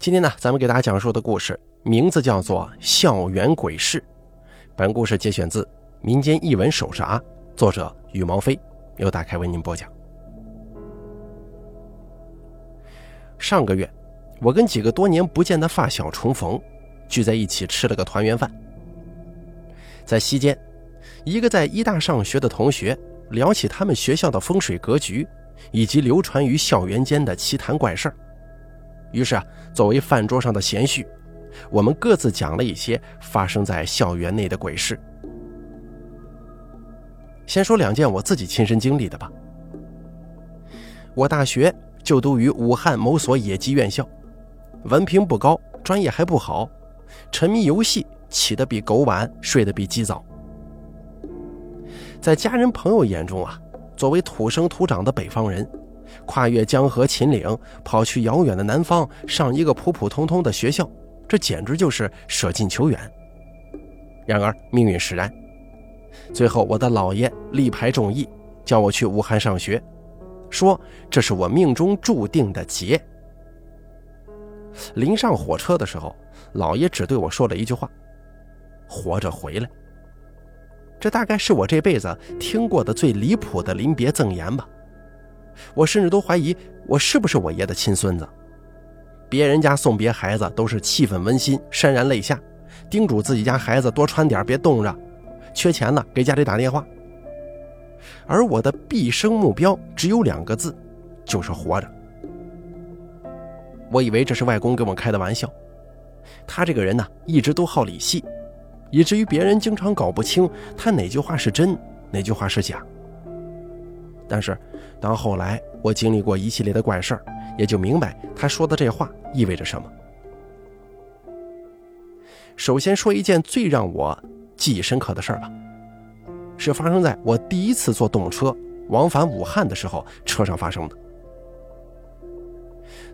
今天呢，咱们给大家讲述的故事名字叫做《校园鬼事》。本故事节选自《民间异闻手札》，作者羽毛飞，由大开为您播讲。上个月，我跟几个多年不见的发小重逢，聚在一起吃了个团圆饭。在席间，一个在医大上学的同学聊起他们学校的风水格局，以及流传于校园间的奇谈怪事儿。于是啊，作为饭桌上的闲叙，我们各自讲了一些发生在校园内的鬼事。先说两件我自己亲身经历的吧。我大学就读于武汉某所野鸡院校，文凭不高，专业还不好，沉迷游戏，起得比狗晚，睡得比鸡早。在家人朋友眼中啊，作为土生土长的北方人。跨越江河秦岭，跑去遥远的南方上一个普普通通的学校，这简直就是舍近求远。然而命运使然，最后我的姥爷力排众议，叫我去武汉上学，说这是我命中注定的劫。临上火车的时候，姥爷只对我说了一句话：“活着回来。”这大概是我这辈子听过的最离谱的临别赠言吧。我甚至都怀疑我是不是我爷的亲孙子。别人家送别孩子都是气氛温馨，潸然泪下，叮嘱自己家孩子多穿点，别冻着，缺钱了给家里打电话。而我的毕生目标只有两个字，就是活着。我以为这是外公跟我开的玩笑。他这个人呢，一直都好理戏，以至于别人经常搞不清他哪句话是真，哪句话是假。但是。当后来我经历过一系列的怪事儿，也就明白他说的这话意味着什么。首先说一件最让我记忆深刻的事儿吧，是发生在我第一次坐动车往返武汉的时候车上发生的。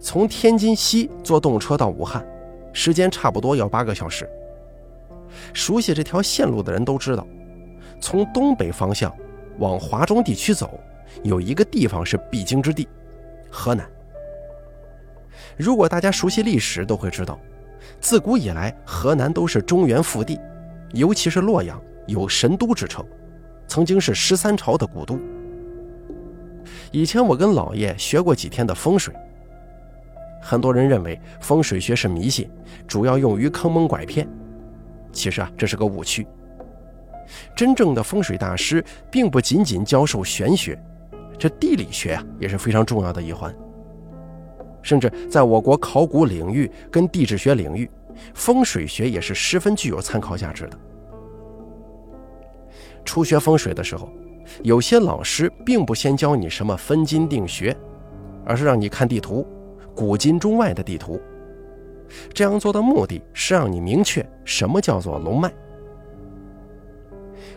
从天津西坐动车到武汉，时间差不多要八个小时。熟悉这条线路的人都知道，从东北方向往华中地区走。有一个地方是必经之地，河南。如果大家熟悉历史，都会知道，自古以来河南都是中原腹地，尤其是洛阳有神都之称，曾经是十三朝的古都。以前我跟老爷学过几天的风水，很多人认为风水学是迷信，主要用于坑蒙拐骗，其实啊，这是个误区。真正的风水大师并不仅仅教授玄学。这地理学啊也是非常重要的一环，甚至在我国考古领域跟地质学领域，风水学也是十分具有参考价值的。初学风水的时候，有些老师并不先教你什么分金定穴，而是让你看地图，古今中外的地图。这样做的目的是让你明确什么叫做龙脉。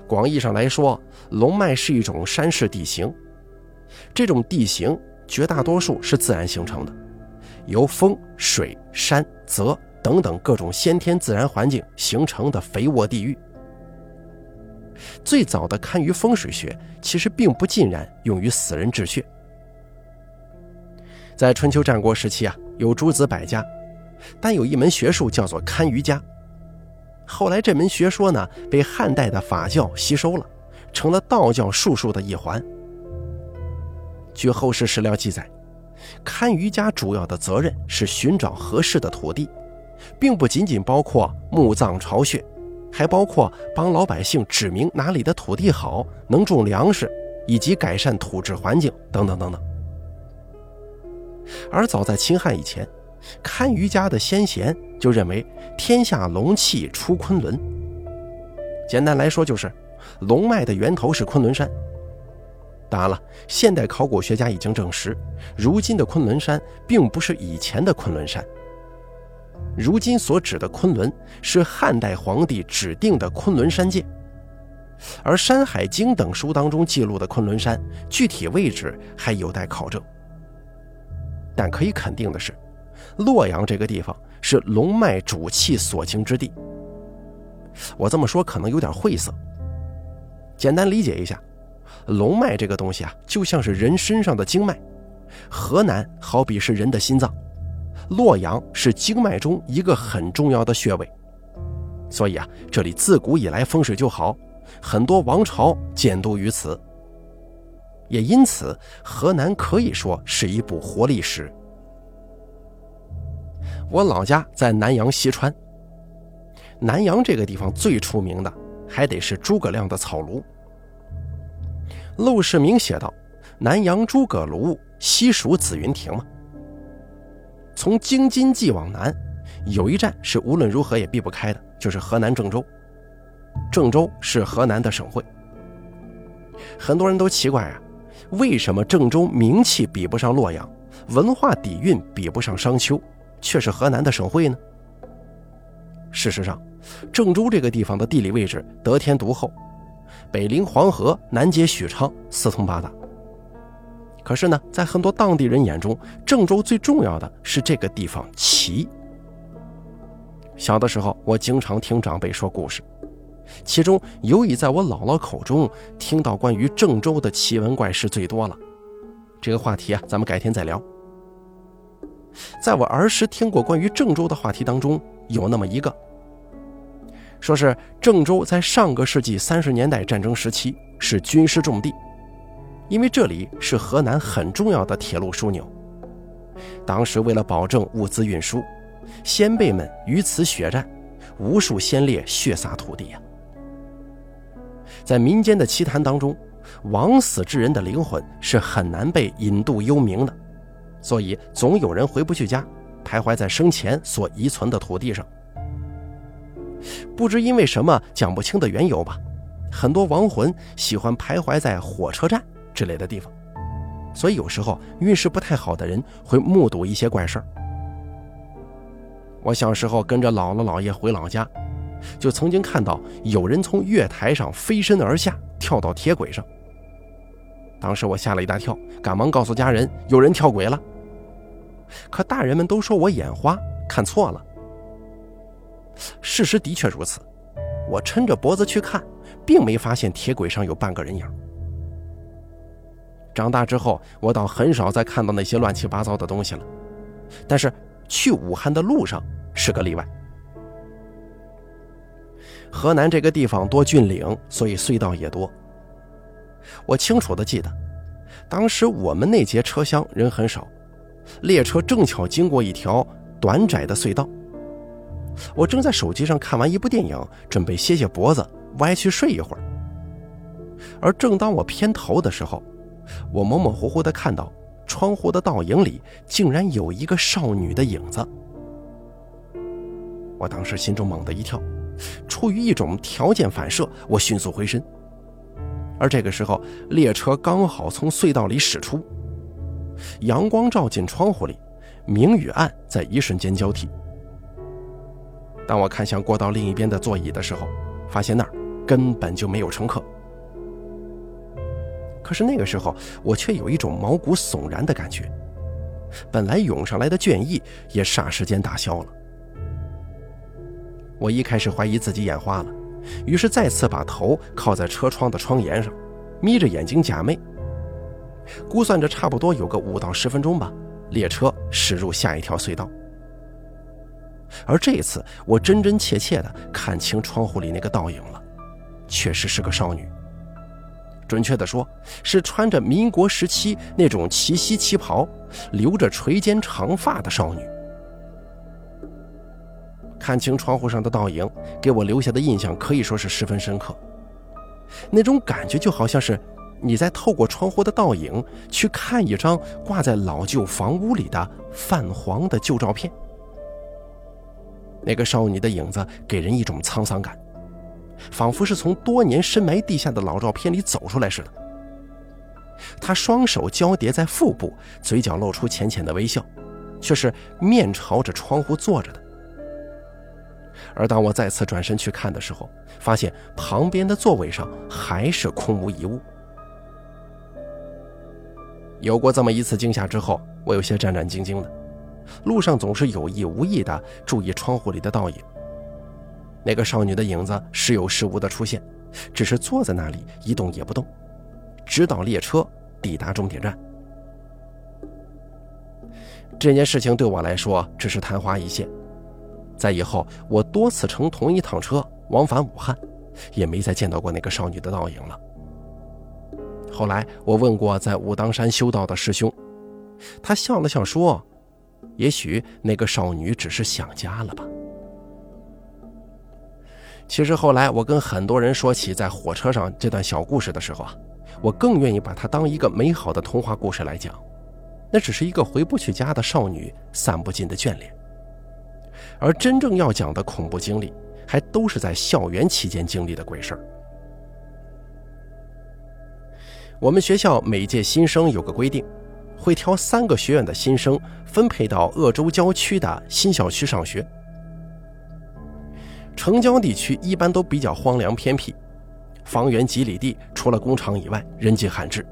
广义上来说，龙脉是一种山势地形。这种地形绝大多数是自然形成的，由风、水、山、泽等等各种先天自然环境形成的肥沃地域。最早的堪舆风水学其实并不尽然用于死人治穴。在春秋战国时期啊，有诸子百家，但有一门学术叫做堪舆家。后来这门学说呢，被汉代的法教吸收了，成了道教术数的一环。据后世史料记载，堪舆家主要的责任是寻找合适的土地，并不仅仅包括墓葬巢穴，还包括帮老百姓指明哪里的土地好，能种粮食，以及改善土质环境等等等等。而早在秦汉以前，堪舆家的先贤就认为天下龙气出昆仑。简单来说，就是龙脉的源头是昆仑山。当然了，现代考古学家已经证实，如今的昆仑山并不是以前的昆仑山。如今所指的昆仑是汉代皇帝指定的昆仑山界，而《山海经》等书当中记录的昆仑山具体位置还有待考证。但可以肯定的是，洛阳这个地方是龙脉主气所经之地。我这么说可能有点晦涩，简单理解一下。龙脉这个东西啊，就像是人身上的经脉，河南好比是人的心脏，洛阳是经脉中一个很重要的穴位，所以啊，这里自古以来风水就好，很多王朝建都于此。也因此，河南可以说是一部活历史。我老家在南阳西川，南阳这个地方最出名的还得是诸葛亮的草庐。陆世明写道：“南阳诸葛庐，西蜀紫云亭嘛。”从京津冀往南，有一站是无论如何也避不开的，就是河南郑州。郑州是河南的省会。很多人都奇怪啊，为什么郑州名气比不上洛阳，文化底蕴比不上商丘，却是河南的省会呢？事实上，郑州这个地方的地理位置得天独厚，北临黄河，南接许昌，四通八达。可是呢，在很多当地人眼中，郑州最重要的是这个地方奇。小的时候，我经常听长辈说故事，其中尤以在我姥姥口中听到关于郑州的奇闻怪事最多了。这个话题啊，咱们改天再聊。在我儿时听过关于郑州的话题当中，有那么一个，说是郑州在上个世纪三十年代战争时期是军事重地。因为这里是河南很重要的铁路枢纽，当时为了保证物资运输，先辈们于此血战，无数先烈血洒土地呀。在民间的奇谈当中，枉死之人的灵魂是很难被引渡幽冥的，所以总有人回不去家，徘徊在生前所遗存的土地上。不知因为什么讲不清的缘由吧，很多亡魂喜欢徘徊在火车站。之类的地方，所以有时候运势不太好的人会目睹一些怪事儿。我小时候跟着姥姥姥爷回老家，就曾经看到有人从月台上飞身而下，跳到铁轨上。当时我吓了一大跳，赶忙告诉家人有人跳轨了。可大人们都说我眼花，看错了。事实的确如此，我抻着脖子去看，并没发现铁轨上有半个人影。长大之后，我倒很少再看到那些乱七八糟的东西了。但是去武汉的路上是个例外。河南这个地方多峻岭，所以隧道也多。我清楚的记得，当时我们那节车厢人很少，列车正巧经过一条短窄的隧道。我正在手机上看完一部电影，准备歇歇脖子，歪去睡一会儿。而正当我偏头的时候，我模模糊糊地看到，窗户的倒影里竟然有一个少女的影子。我当时心中猛地一跳，出于一种条件反射，我迅速回身。而这个时候，列车刚好从隧道里驶出，阳光照进窗户里，明与暗在一瞬间交替。当我看向过道另一边的座椅的时候，发现那儿根本就没有乘客。可是那个时候，我却有一种毛骨悚然的感觉，本来涌上来的倦意也霎时间打消了。我一开始怀疑自己眼花了，于是再次把头靠在车窗的窗沿上，眯着眼睛假寐。估算着差不多有个五到十分钟吧，列车驶入下一条隧道。而这一次，我真真切切地看清窗户里那个倒影了，确实是个少女。准确的说，是穿着民国时期那种齐膝旗袍、留着垂肩长发的少女。看清窗户上的倒影，给我留下的印象可以说是十分深刻。那种感觉就好像是你在透过窗户的倒影去看一张挂在老旧房屋里的泛黄的旧照片。那个少女的影子给人一种沧桑感。仿佛是从多年深埋地下的老照片里走出来似的。他双手交叠在腹部，嘴角露出浅浅的微笑，却是面朝着窗户坐着的。而当我再次转身去看的时候，发现旁边的座位上还是空无一物。有过这么一次惊吓之后，我有些战战兢兢的，路上总是有意无意的注意窗户里的倒影。那个少女的影子时有时无的出现，只是坐在那里一动也不动，直到列车抵达终点站。这件事情对我来说只是昙花一现，在以后我多次乘同一趟车往返武汉，也没再见到过那个少女的倒影了。后来我问过在武当山修道的师兄，他笑了笑说：“也许那个少女只是想家了吧。”其实后来我跟很多人说起在火车上这段小故事的时候啊，我更愿意把它当一个美好的童话故事来讲。那只是一个回不去家的少女散不尽的眷恋，而真正要讲的恐怖经历，还都是在校园期间经历的鬼事儿。我们学校每届新生有个规定，会挑三个学院的新生分配到鄂州郊区的新校区上学。城郊地区一般都比较荒凉偏僻，方圆几里地除了工厂以外，人迹罕至。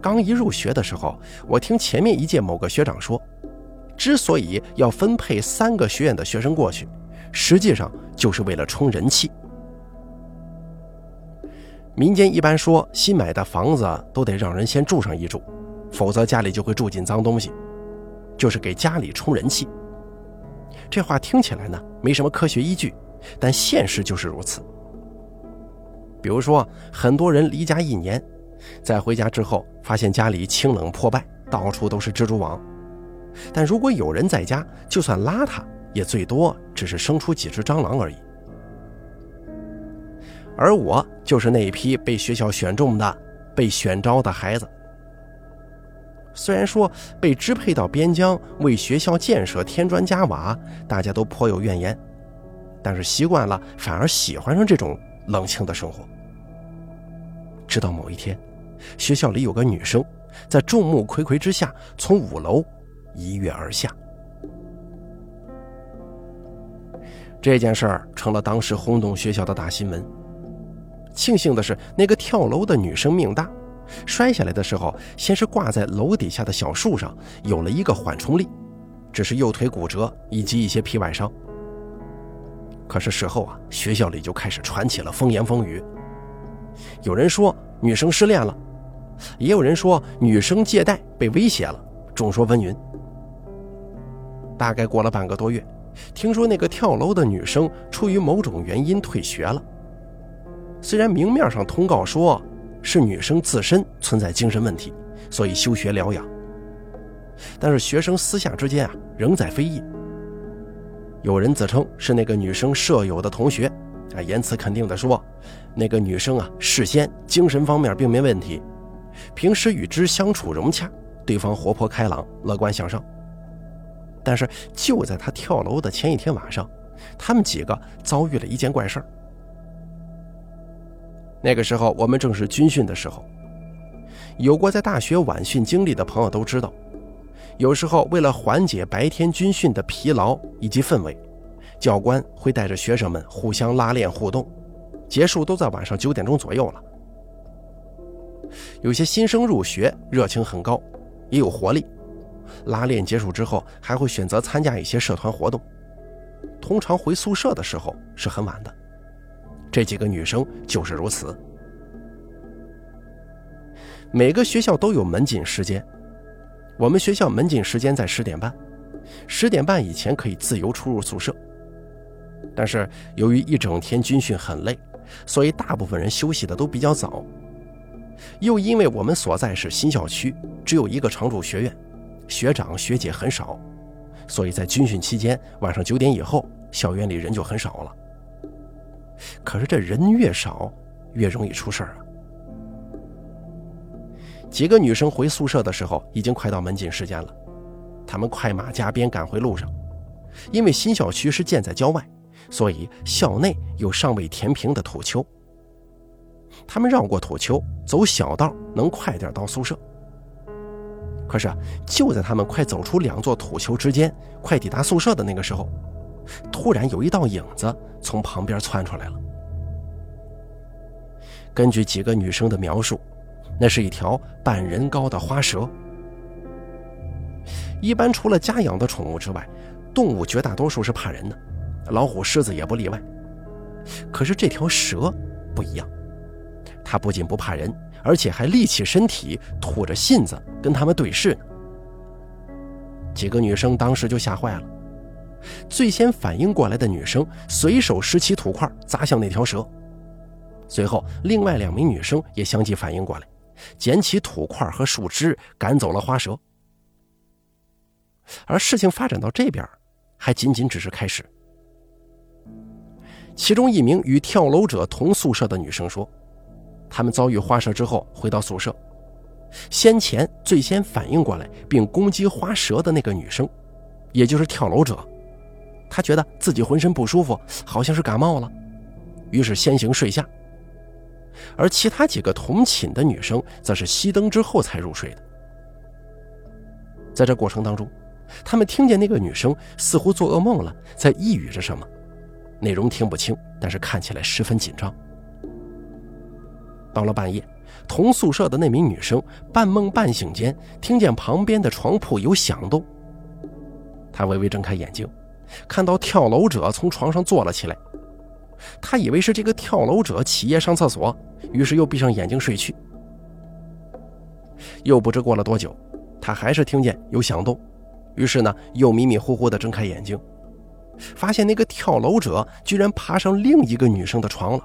刚一入学的时候，我听前面一届某个学长说，之所以要分配三个学院的学生过去，实际上就是为了冲人气。民间一般说，新买的房子都得让人先住上一住，否则家里就会住进脏东西，就是给家里充人气。这话听起来呢，没什么科学依据，但现实就是如此。比如说，很多人离家一年。在回家之后，发现家里清冷破败，到处都是蜘蛛网。但如果有人在家，就算邋遢，也最多只是生出几只蟑螂而已。而我就是那一批被学校选中的、被选招的孩子。虽然说被支配到边疆为学校建设添砖加瓦，大家都颇有怨言，但是习惯了，反而喜欢上这种冷清的生活。直到某一天。学校里有个女生，在众目睽睽之下从五楼一跃而下。这件事儿成了当时轰动学校的大新闻。庆幸的是，那个跳楼的女生命大，摔下来的时候，先是挂在楼底下的小树上，有了一个缓冲力，只是右腿骨折以及一些皮外伤。可是事后啊，学校里就开始传起了风言风语，有人说女生失恋了。也有人说女生借贷被威胁了，众说纷纭。大概过了半个多月，听说那个跳楼的女生出于某种原因退学了。虽然明面上通告说是女生自身存在精神问题，所以休学疗养，但是学生私下之间啊仍在非议。有人自称是那个女生舍友的同学，啊言辞肯定的说，那个女生啊事先精神方面并没问题。平时与之相处融洽，对方活泼开朗、乐观向上。但是就在他跳楼的前一天晚上，他们几个遭遇了一件怪事儿。那个时候我们正是军训的时候，有过在大学晚训经历的朋友都知道，有时候为了缓解白天军训的疲劳以及氛围，教官会带着学生们互相拉练互动，结束都在晚上九点钟左右了。有些新生入学热情很高，也有活力。拉练结束之后，还会选择参加一些社团活动。通常回宿舍的时候是很晚的。这几个女生就是如此。每个学校都有门禁时间，我们学校门禁时间在十点半，十点半以前可以自由出入宿舍。但是由于一整天军训很累，所以大部分人休息的都比较早。又因为我们所在是新校区，只有一个常驻学院，学长学姐很少，所以在军训期间晚上九点以后，校园里人就很少了。可是这人越少，越容易出事儿啊！几个女生回宿舍的时候，已经快到门禁时间了，她们快马加鞭赶回路上，因为新校区是建在郊外，所以校内有尚未填平的土丘。他们绕过土丘，走小道，能快点到宿舍。可是，就在他们快走出两座土丘之间，快抵达宿舍的那个时候，突然有一道影子从旁边窜出来了。根据几个女生的描述，那是一条半人高的花蛇。一般除了家养的宠物之外，动物绝大多数是怕人的，老虎、狮子也不例外。可是这条蛇不一样。它不仅不怕人，而且还立起身体，吐着信子跟他们对视。几个女生当时就吓坏了。最先反应过来的女生随手拾起土块砸向那条蛇，随后另外两名女生也相继反应过来，捡起土块和树枝赶走了花蛇。而事情发展到这边，还仅仅只是开始。其中一名与跳楼者同宿舍的女生说：“他们遭遇花蛇之后回到宿舍，先前最先反应过来并攻击花蛇的那个女生，也就是跳楼者。”他觉得自己浑身不舒服，好像是感冒了，于是先行睡下。而其他几个同寝的女生则是熄灯之后才入睡的。在这过程当中，他们听见那个女生似乎做噩梦了，在呓语着什么，内容听不清，但是看起来十分紧张。到了半夜，同宿舍的那名女生半梦半醒间听见旁边的床铺有响动，她微微睁开眼睛。看到跳楼者从床上坐了起来，他以为是这个跳楼者起夜上厕所，于是又闭上眼睛睡去。又不知过了多久，他还是听见有响动，于是呢又迷迷糊糊地睁开眼睛，发现那个跳楼者居然爬上另一个女生的床了，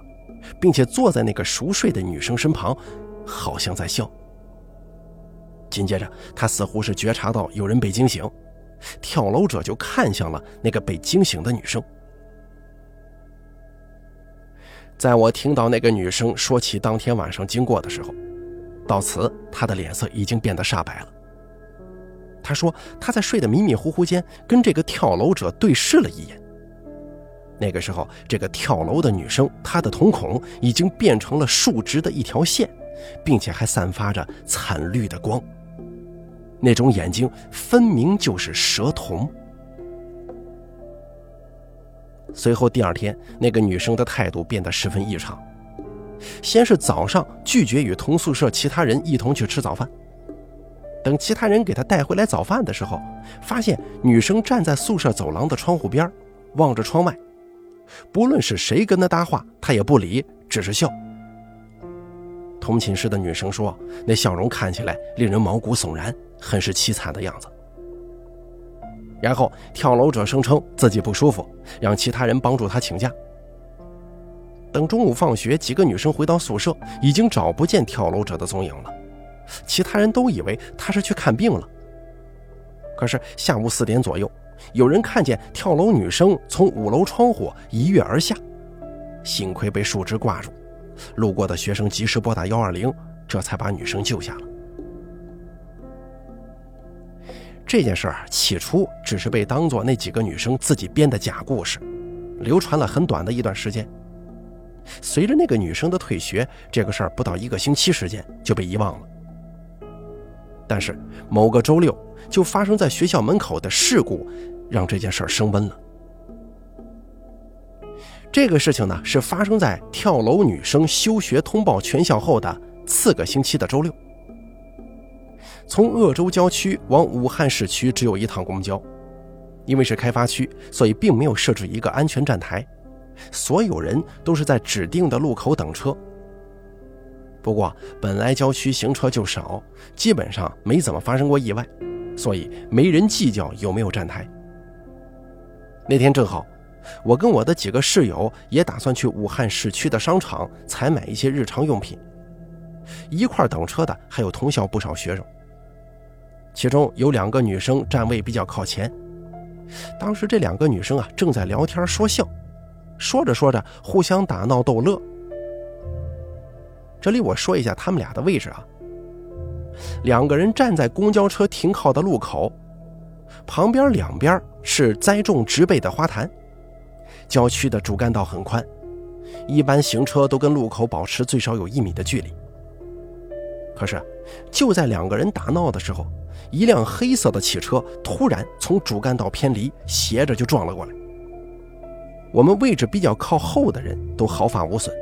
并且坐在那个熟睡的女生身旁，好像在笑。紧接着，他似乎是觉察到有人被惊醒。跳楼者就看向了那个被惊醒的女生。在我听到那个女生说起当天晚上经过的时候，到此她的脸色已经变得煞白了。她说她在睡得迷迷糊糊间跟这个跳楼者对视了一眼。那个时候，这个跳楼的女生她的瞳孔已经变成了竖直的一条线，并且还散发着惨绿的光。那种眼睛分明就是蛇瞳。随后第二天，那个女生的态度变得十分异常。先是早上拒绝与同宿舍其他人一同去吃早饭，等其他人给她带回来早饭的时候，发现女生站在宿舍走廊的窗户边，望着窗外，不论是谁跟她搭话，她也不理，只是笑。同寝室的女生说：“那笑容看起来令人毛骨悚然，很是凄惨的样子。”然后跳楼者声称自己不舒服，让其他人帮助他请假。等中午放学，几个女生回到宿舍，已经找不见跳楼者的踪影了。其他人都以为他是去看病了。可是下午四点左右，有人看见跳楼女生从五楼窗户一跃而下，幸亏被树枝挂住。路过的学生及时拨打幺二零，这才把女生救下了。这件事儿起初只是被当做那几个女生自己编的假故事，流传了很短的一段时间。随着那个女生的退学，这个事儿不到一个星期时间就被遗忘了。但是某个周六，就发生在学校门口的事故，让这件事儿升温了。这个事情呢，是发生在跳楼女生休学通报全校后的次个星期的周六。从鄂州郊区往武汉市区只有一趟公交，因为是开发区，所以并没有设置一个安全站台，所有人都是在指定的路口等车。不过本来郊区行车就少，基本上没怎么发生过意外，所以没人计较有没有站台。那天正好。我跟我的几个室友也打算去武汉市区的商场采买一些日常用品。一块等车的还有同校不少学生，其中有两个女生站位比较靠前。当时这两个女生啊正在聊天说笑，说着说着互相打闹逗乐。这里我说一下他们俩的位置啊，两个人站在公交车停靠的路口，旁边两边是栽种植被的花坛。郊区的主干道很宽，一般行车都跟路口保持最少有一米的距离。可是，就在两个人打闹的时候，一辆黑色的汽车突然从主干道偏离，斜着就撞了过来。我们位置比较靠后的人都毫发无损，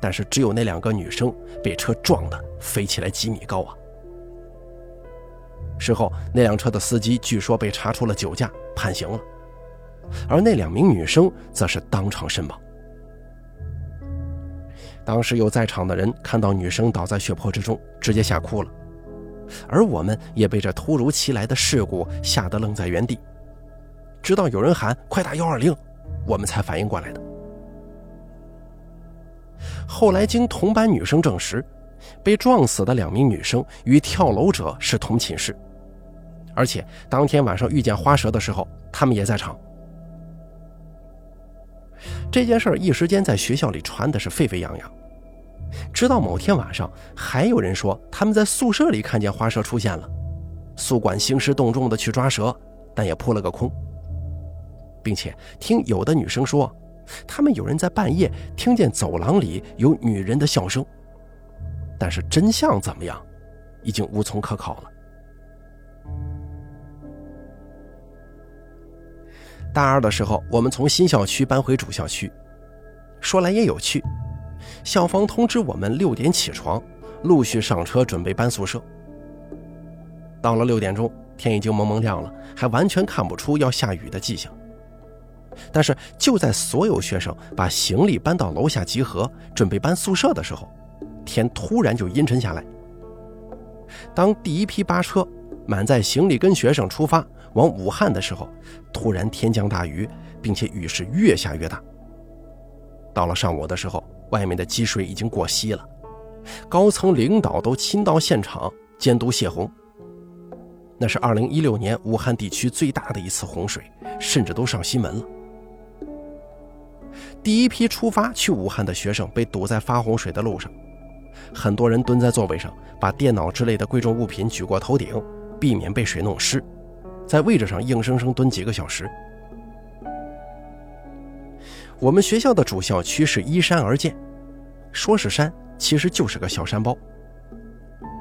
但是只有那两个女生被车撞得飞起来几米高啊！事后，那辆车的司机据说被查出了酒驾，判刑了。而那两名女生则是当场身亡。当时有在场的人看到女生倒在血泊之中，直接吓哭了。而我们也被这突如其来的事故吓得愣在原地。直到有人喊“快打幺二零”，我们才反应过来的。后来经同班女生证实，被撞死的两名女生与跳楼者是同寝室，而且当天晚上遇见花蛇的时候，他们也在场。这件事一时间在学校里传的是沸沸扬扬，直到某天晚上，还有人说他们在宿舍里看见花蛇出现了，宿管兴师动众的去抓蛇，但也扑了个空。并且听有的女生说，他们有人在半夜听见走廊里有女人的笑声，但是真相怎么样，已经无从可考了。大二的时候，我们从新校区搬回主校区，说来也有趣，校方通知我们六点起床，陆续上车准备搬宿舍。到了六点钟，天已经蒙蒙亮了，还完全看不出要下雨的迹象。但是就在所有学生把行李搬到楼下集合，准备搬宿舍的时候，天突然就阴沉下来。当第一批巴车满载行李跟学生出发往武汉的时候，突然天降大雨，并且雨势越下越大。到了上午的时候，外面的积水已经过膝了，高层领导都亲到现场监督泄洪。那是2016年武汉地区最大的一次洪水，甚至都上新闻了。第一批出发去武汉的学生被堵在发洪水的路上，很多人蹲在座位上，把电脑之类的贵重物品举过头顶，避免被水弄湿，在位置上硬生生蹲几个小时。我们学校的主校区是依山而建，说是山，其实就是个小山包。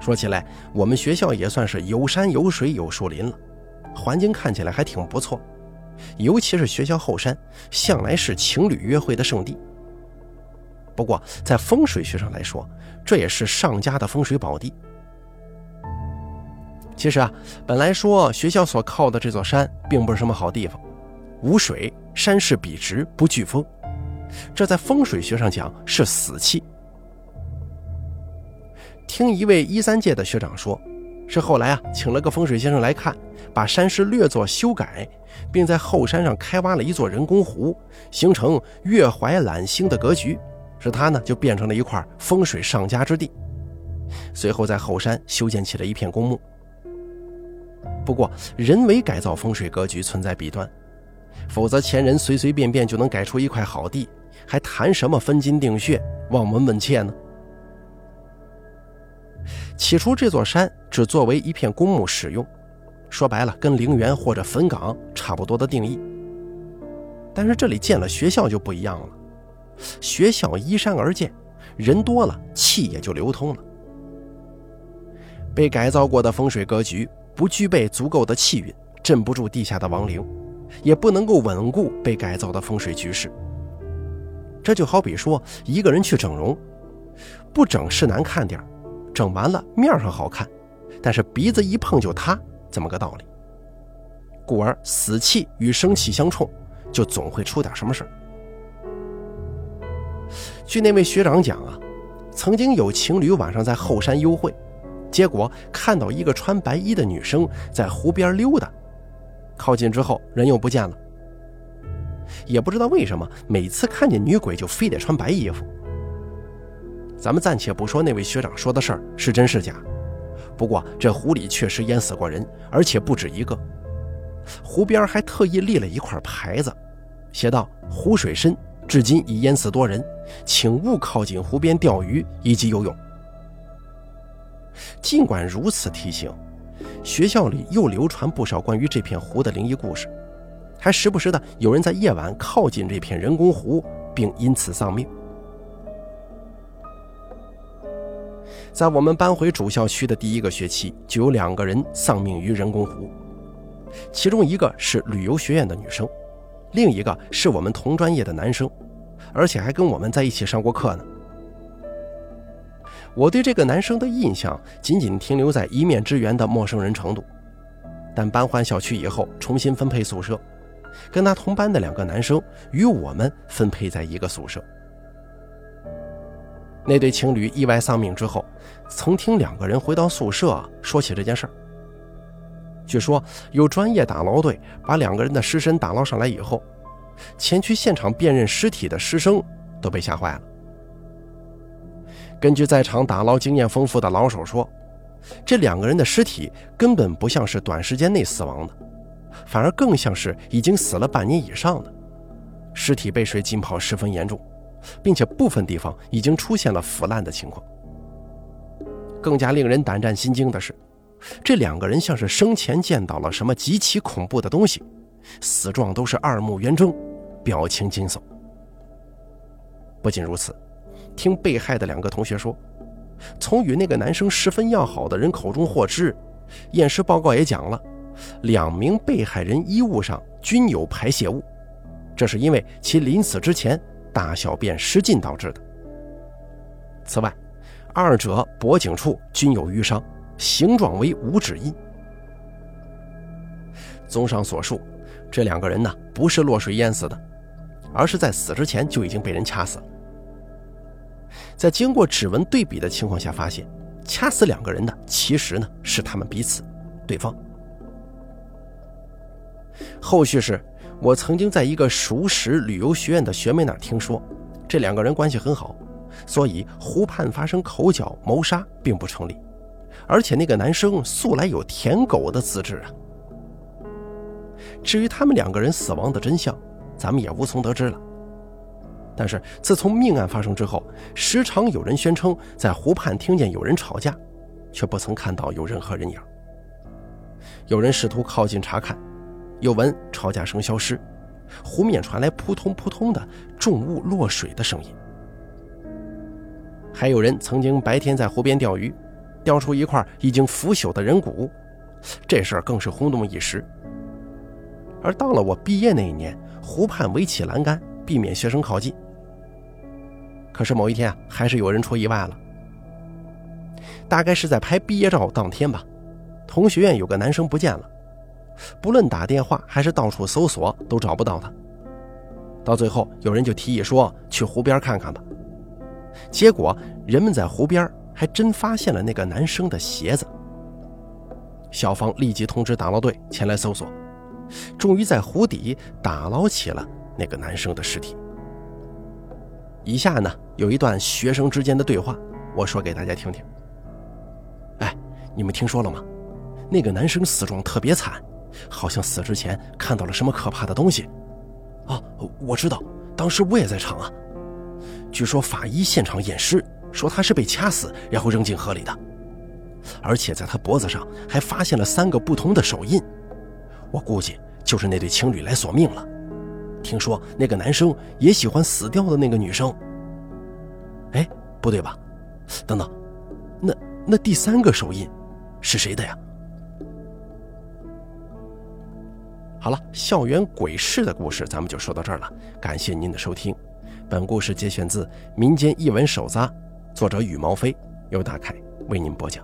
说起来，我们学校也算是有山有水有树林了，环境看起来还挺不错。尤其是学校后山，向来是情侣约会的圣地。不过，在风水学上来说，这也是上家的风水宝地。其实啊，本来说学校所靠的这座山并不是什么好地方，无水，山势笔直，不聚风，这在风水学上讲是死气。听一位一三届的学长说。是后来啊，请了个风水先生来看，把山势略作修改，并在后山上开挖了一座人工湖，形成月怀揽星的格局，使它呢就变成了一块风水上佳之地。随后在后山修建起了一片公墓。不过，人为改造风水格局存在弊端，否则前人随随便便就能改出一块好地，还谈什么分金定穴、望闻问切呢？起初，这座山只作为一片公墓使用，说白了，跟陵园或者坟岗差不多的定义。但是这里建了学校就不一样了，学校依山而建，人多了，气也就流通了。被改造过的风水格局不具备足够的气运，镇不住地下的亡灵，也不能够稳固被改造的风水局势。这就好比说，一个人去整容，不整是难看点整完了，面上好看，但是鼻子一碰就塌，这么个道理。故而死气与生气相冲，就总会出点什么事儿。据那位学长讲啊，曾经有情侣晚上在后山幽会，结果看到一个穿白衣的女生在湖边溜达，靠近之后人又不见了。也不知道为什么，每次看见女鬼就非得穿白衣服。咱们暂且不说那位学长说的事儿是真是假，不过这湖里确实淹死过人，而且不止一个。湖边还特意立了一块牌子，写道：“湖水深，至今已淹死多人，请勿靠近湖边钓鱼以及游泳。”尽管如此提醒，学校里又流传不少关于这片湖的灵异故事，还时不时的有人在夜晚靠近这片人工湖，并因此丧命。在我们搬回主校区的第一个学期，就有两个人丧命于人工湖，其中一个是旅游学院的女生，另一个是我们同专业的男生，而且还跟我们在一起上过课呢。我对这个男生的印象仅仅停留在一面之缘的陌生人程度，但搬换校区以后重新分配宿舍，跟他同班的两个男生与我们分配在一个宿舍。那对情侣意外丧命之后，曾听两个人回到宿舍说起这件事儿。据说有专业打捞队把两个人的尸身打捞上来以后，前去现场辨认尸体的师生都被吓坏了。根据在场打捞经验丰富的老手说，这两个人的尸体根本不像是短时间内死亡的，反而更像是已经死了半年以上的，尸体被水浸泡十分严重。并且部分地方已经出现了腐烂的情况。更加令人胆战心惊的是，这两个人像是生前见到了什么极其恐怖的东西，死状都是二目圆睁，表情惊悚。不仅如此，听被害的两个同学说，从与那个男生十分要好的人口中获知，验尸报告也讲了，两名被害人衣物上均有排泄物，这是因为其临死之前。大小便失禁导致的。此外，二者脖颈处均有淤伤，形状为五指印。综上所述，这两个人呢不是落水淹死的，而是在死之前就已经被人掐死了。在经过指纹对比的情况下，发现掐死两个人的其实呢是他们彼此，对方。后续是。我曾经在一个熟识旅游学院的学妹那儿听说，这两个人关系很好，所以湖畔发生口角谋杀并不成立。而且那个男生素来有舔狗的资质啊。至于他们两个人死亡的真相，咱们也无从得知了。但是自从命案发生之后，时常有人宣称在湖畔听见有人吵架，却不曾看到有任何人影。有人试图靠近查看。又闻吵架声消失，湖面传来扑通扑通的重物落水的声音。还有人曾经白天在湖边钓鱼，钓出一块已经腐朽的人骨，这事儿更是轰动一时。而到了我毕业那一年，湖畔围起栏杆，避免学生靠近。可是某一天啊，还是有人出意外了。大概是在拍毕业照当天吧，同学院有个男生不见了。不论打电话还是到处搜索，都找不到他。到最后，有人就提议说去湖边看看吧。结果，人们在湖边还真发现了那个男生的鞋子。校方立即通知打捞队前来搜索，终于在湖底打捞起了那个男生的尸体。以下呢，有一段学生之间的对话，我说给大家听听。哎，你们听说了吗？那个男生死状特别惨。好像死之前看到了什么可怕的东西，啊，我知道，当时我也在场啊。据说法医现场验尸，说他是被掐死，然后扔进河里的，而且在他脖子上还发现了三个不同的手印，我估计就是那对情侣来索命了。听说那个男生也喜欢死掉的那个女生。哎，不对吧？等等，那那第三个手印是谁的呀？好了，校园鬼事的故事咱们就说到这儿了。感谢您的收听，本故事节选自《民间异闻手札》，作者羽毛飞，由大凯为您播讲。